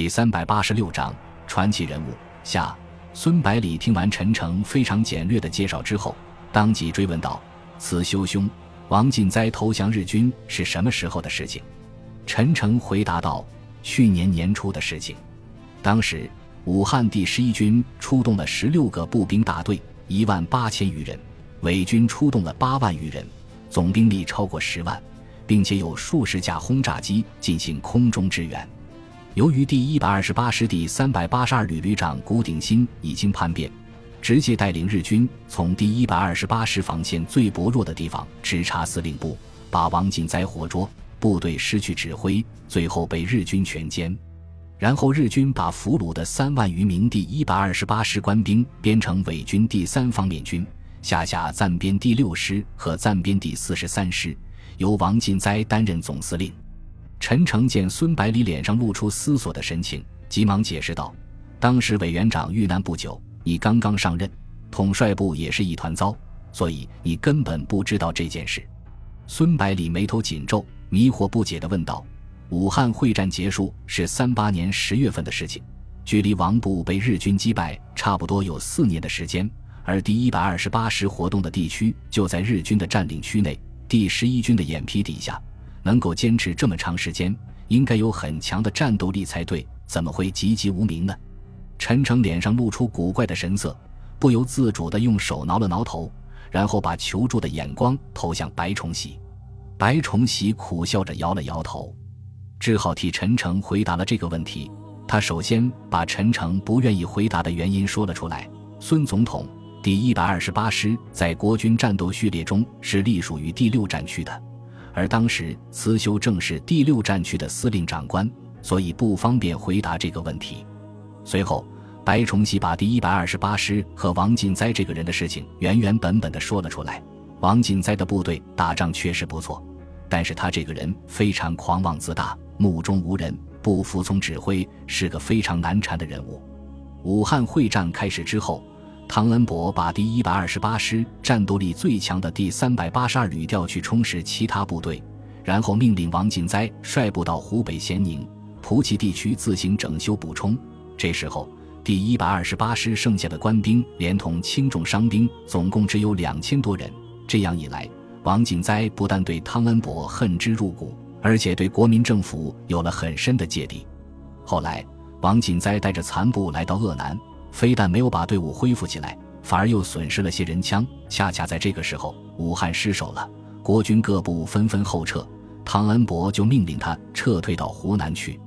第三百八十六章传奇人物下。孙百里听完陈诚非常简略的介绍之后，当即追问道：“此修兄，王进哉投降日军是什么时候的事情？”陈诚回答道：“去年年初的事情。当时武汉第十一军出动了十六个步兵大队，一万八千余人；伪军出动了八万余人，总兵力超过十万，并且有数十架轰炸机进行空中支援。”由于第一百二十八师第三百八十二旅旅长谷鼎新已经叛变，直接带领日军从第一百二十八师防线最薄弱的地方直插司令部，把王进哉活捉，部队失去指挥，最后被日军全歼。然后日军把俘虏的三万余名第一百二十八师官兵编成伪军第三方面军，下辖暂编第六师和暂编第四十三师，由王进哉担任总司令。陈诚见孙百里脸上露出思索的神情，急忙解释道：“当时委员长遇难不久，你刚刚上任，统帅部也是一团糟，所以你根本不知道这件事。”孙百里眉头紧皱，迷惑不解地问道：“武汉会战结束是三八年十月份的事情，距离王部被日军击败差不多有四年的时间，而第一百二十八师活动的地区就在日军的占领区内，第十一军的眼皮底下。”能够坚持这么长时间，应该有很强的战斗力才对，怎么会籍籍无名呢？陈诚脸上露出古怪的神色，不由自主地用手挠了挠头，然后把求助的眼光投向白崇禧。白崇禧苦笑着摇了摇头，只好替陈诚回答了这个问题。他首先把陈诚不愿意回答的原因说了出来：孙总统，第一百二十八师在国军战斗序列中是隶属于第六战区的。而当时慈修正是第六战区的司令长官，所以不方便回答这个问题。随后，白崇禧把第一百二十八师和王进哉这个人的事情原原本本的说了出来。王进哉的部队打仗确实不错，但是他这个人非常狂妄自大，目中无人，不服从指挥，是个非常难缠的人物。武汉会战开始之后。汤恩伯把第一百二十八师战斗力最强的第三百八十二旅调去充实其他部队，然后命令王进哉率部到湖北咸宁、蒲圻地区自行整修补充。这时候，第一百二十八师剩下的官兵连同轻重伤兵总共只有两千多人。这样一来，王进哉不但对汤恩伯恨之入骨，而且对国民政府有了很深的芥蒂。后来，王进哉带着残部来到鄂南。非但没有把队伍恢复起来，反而又损失了些人枪。恰恰在这个时候，武汉失守了，国军各部纷纷后撤，汤恩伯就命令他撤退到湖南去。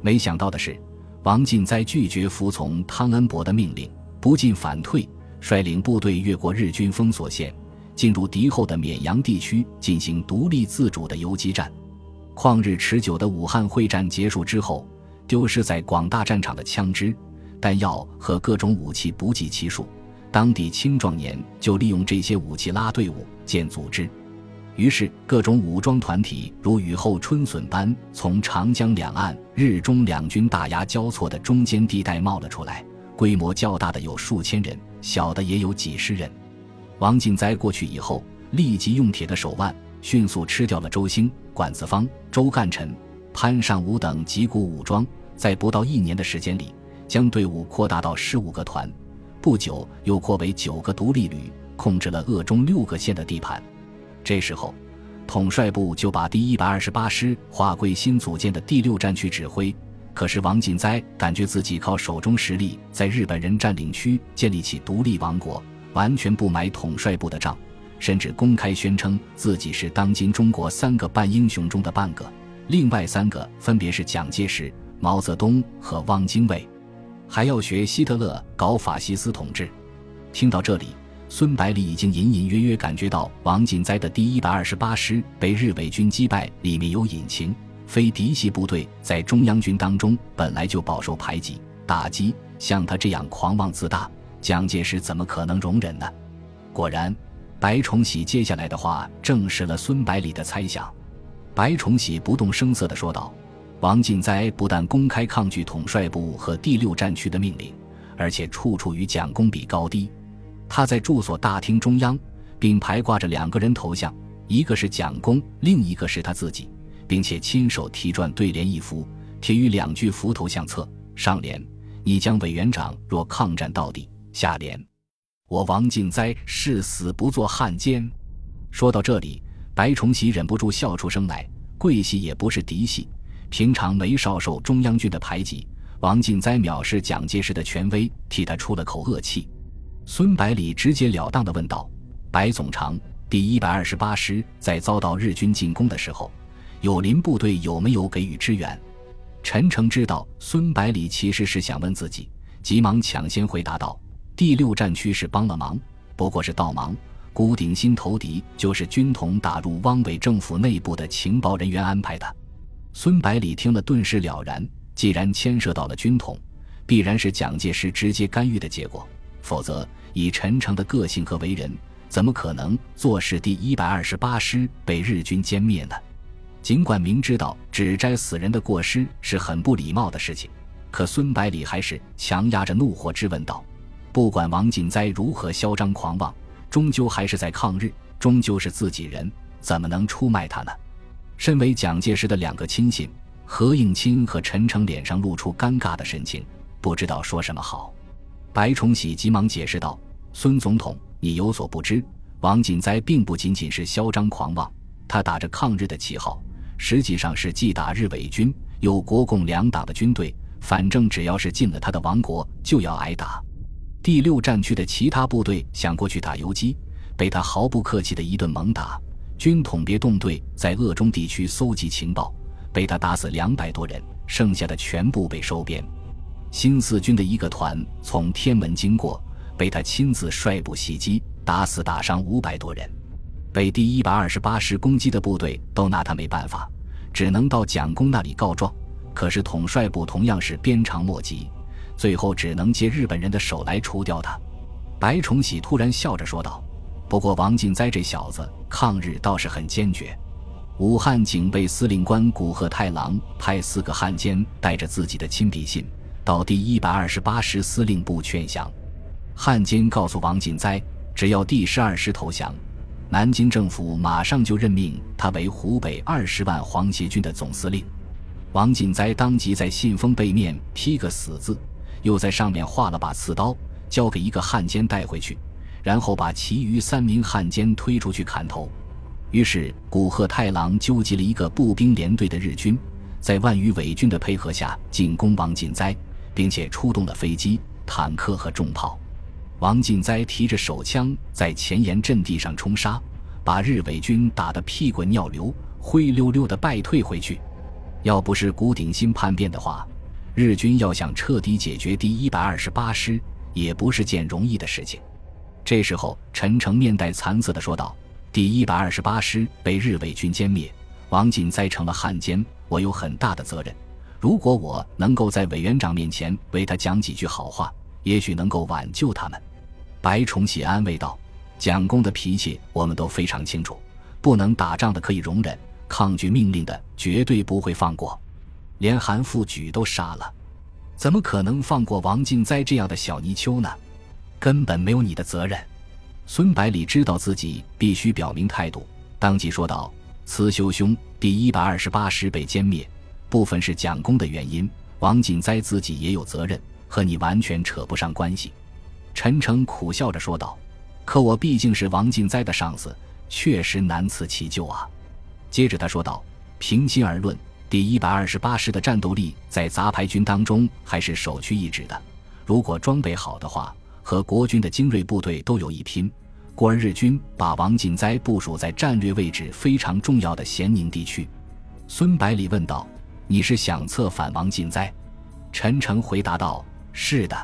没想到的是，王进哉拒绝服从汤恩伯的命令，不进反退，率领部队越过日军封锁线，进入敌后的绵阳地区进行独立自主的游击战。旷日持久的武汉会战结束之后，丢失在广大战场的枪支。弹药和各种武器不计其数，当地青壮年就利用这些武器拉队伍、建组织，于是各种武装团体如雨后春笋般从长江两岸日中两军大牙交错的中间地带冒了出来，规模较大的有数千人，小的也有几十人。王进哉过去以后，立即用铁的手腕迅速吃掉了周兴、管子方、周干臣、潘尚武等几股武装，在不到一年的时间里。将队伍扩大到十五个团，不久又扩为九个独立旅，控制了鄂中六个县的地盘。这时候，统帅部就把第一百二十八师划归新组建的第六战区指挥。可是王进哉感觉自己靠手中实力在日本人占领区建立起独立王国，完全不买统帅部的账，甚至公开宣称自己是当今中国三个半英雄中的半个，另外三个分别是蒋介石、毛泽东和汪精卫。还要学希特勒搞法西斯统治。听到这里，孙百里已经隐隐约约感觉到王锦哉的第一百二十八师被日伪军击败里面有隐情。非嫡系部队在中央军当中本来就饱受排挤打击，像他这样狂妄自大，蒋介石怎么可能容忍呢？果然，白崇禧接下来的话证实了孙百里的猜想。白崇禧不动声色地说道。王进哉不但公开抗拒统帅部和第六战区的命令，而且处处与蒋公比高低。他在住所大厅中央，并排挂着两个人头像，一个是蒋公，另一个是他自己，并且亲手题撰对联一幅，贴于两具浮头相册，上联：“你将委员长若抗战到底。”下联：“我王进哉誓死不做汉奸。”说到这里，白崇禧忍不住笑出声来。桂系也不是嫡系，平常没少受中央军的排挤。王进哉藐视蒋介石的权威，替他出了口恶气。孙百里直截了当地问道：“白总长，第一百二十八师在遭到日军进攻的时候，友邻部队有没有给予支援？”陈诚知道孙百里其实是想问自己，急忙抢先回答道：“第六战区是帮了忙，不过是倒忙。”古鼎新投敌就是军统打入汪伪政府内部的情报人员安排的。孙百里听了顿时了然，既然牵涉到了军统，必然是蒋介石直接干预的结果，否则以陈诚的个性和为人，怎么可能坐视第一百二十八师被日军歼灭呢？尽管明知道指摘死人的过失是很不礼貌的事情，可孙百里还是强压着怒火质问道：“不管王进哉如何嚣张狂妄。”终究还是在抗日，终究是自己人，怎么能出卖他呢？身为蒋介石的两个亲信，何应钦和陈诚脸上露出尴尬的神情，不知道说什么好。白崇禧急忙解释道：“孙总统，你有所不知，王锦斋并不仅仅是嚣张狂妄，他打着抗日的旗号，实际上是既打日伪军，又国共两党的军队，反正只要是进了他的王国，就要挨打。”第六战区的其他部队想过去打游击，被他毫不客气的一顿猛打。军统别动队在鄂中地区搜集情报，被他打死两百多人，剩下的全部被收编。新四军的一个团从天门经过，被他亲自率部袭击，打死打伤五百多人。被第一百二十八师攻击的部队都拿他没办法，只能到蒋公那里告状。可是统帅部同样是鞭长莫及。最后只能借日本人的手来除掉他。白崇禧突然笑着说道：“不过王进哉这小子抗日倒是很坚决。”武汉警备司令官古贺太郎派四个汉奸带着自己的亲笔信到第一百二十八师司令部劝降。汉奸告诉王进哉，只要第十二师投降，南京政府马上就任命他为湖北二十万皇协军的总司令。王进哉当即在信封背面批个死字。又在上面画了把刺刀，交给一个汉奸带回去，然后把其余三名汉奸推出去砍头。于是古贺太郎纠集了一个步兵连队的日军，在万余伪军的配合下进攻王进哉，并且出动了飞机、坦克和重炮。王进哉提着手枪在前沿阵地上冲杀，把日伪军打得屁滚尿流，灰溜溜地败退回去。要不是古鼎新叛变的话，日军要想彻底解决第一百二十八师，也不是件容易的事情。这时候，陈诚面带惭色地说道：“第一百二十八师被日伪军歼灭，王进哉成了汉奸，我有很大的责任。如果我能够在委员长面前为他讲几句好话，也许能够挽救他们。”白崇禧安慰道：“蒋公的脾气我们都非常清楚，不能打仗的可以容忍，抗拒命令的绝对不会放过。”连韩复榘都杀了，怎么可能放过王进哉这样的小泥鳅呢？根本没有你的责任。孙百里知道自己必须表明态度，当即说道：“慈修兄，第一百二十八师被歼灭，部分是蒋公的原因，王进哉自己也有责任，和你完全扯不上关系。”陈诚苦笑着说道：“可我毕竟是王进哉的上司，确实难辞其咎啊。”接着他说道：“平心而论。”第一百二十八师的战斗力在杂牌军当中还是首屈一指的。如果装备好的话，和国军的精锐部队都有一拼。故而日军把王进哉部署在战略位置非常重要的咸宁地区。孙百里问道：“你是想策反王进哉？”陈诚回答道：“是的，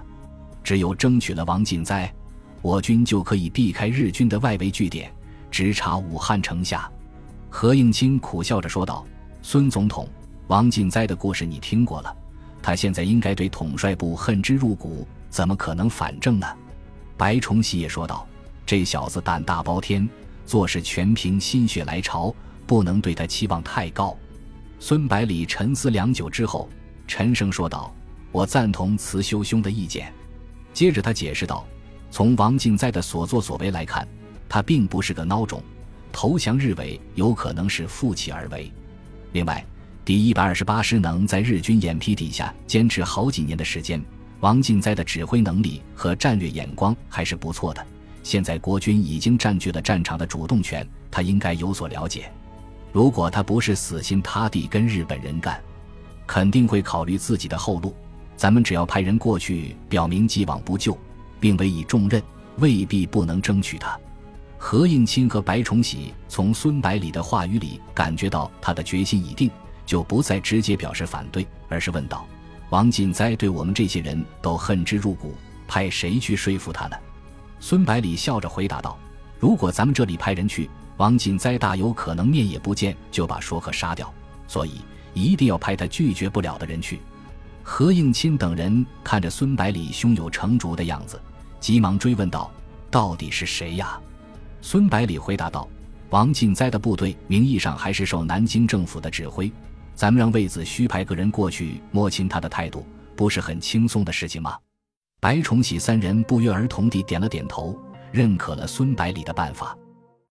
只有争取了王进哉，我军就可以避开日军的外围据点，直插武汉城下。”何应钦苦笑着说道：“孙总统。”王进哉的故事你听过了，他现在应该对统帅部恨之入骨，怎么可能反正呢？白崇禧也说道：“这小子胆大包天，做事全凭心血来潮，不能对他期望太高。”孙百里沉思良久之后，沉声说道：“我赞同慈修兄的意见。”接着他解释道：“从王进哉的所作所为来看，他并不是个孬种，投降日伪有可能是负气而为。另外。”第一百二十八师能在日军眼皮底下坚持好几年的时间，王进哉的指挥能力和战略眼光还是不错的。现在国军已经占据了战场的主动权，他应该有所了解。如果他不是死心塌地跟日本人干，肯定会考虑自己的后路。咱们只要派人过去，表明既往不咎，并委以重任，未必不能争取他。何应钦和白崇禧从孙百里的话语里感觉到他的决心已定，就不再直接表示反对，而是问道：“王进哉对我们这些人都恨之入骨，派谁去说服他呢？”孙百里笑着回答道：“如果咱们这里派人去，王进哉大有可能面也不见就把说客杀掉，所以一定要派他拒绝不了的人去。”何应钦等人看着孙百里胸有成竹的样子，急忙追问道：“到底是谁呀？”孙百里回答道：“王进哉的部队名义上还是受南京政府的指挥，咱们让卫子虚派个人过去摸清他的态度，不是很轻松的事情吗？”白崇禧三人不约而同地点了点头，认可了孙百里的办法。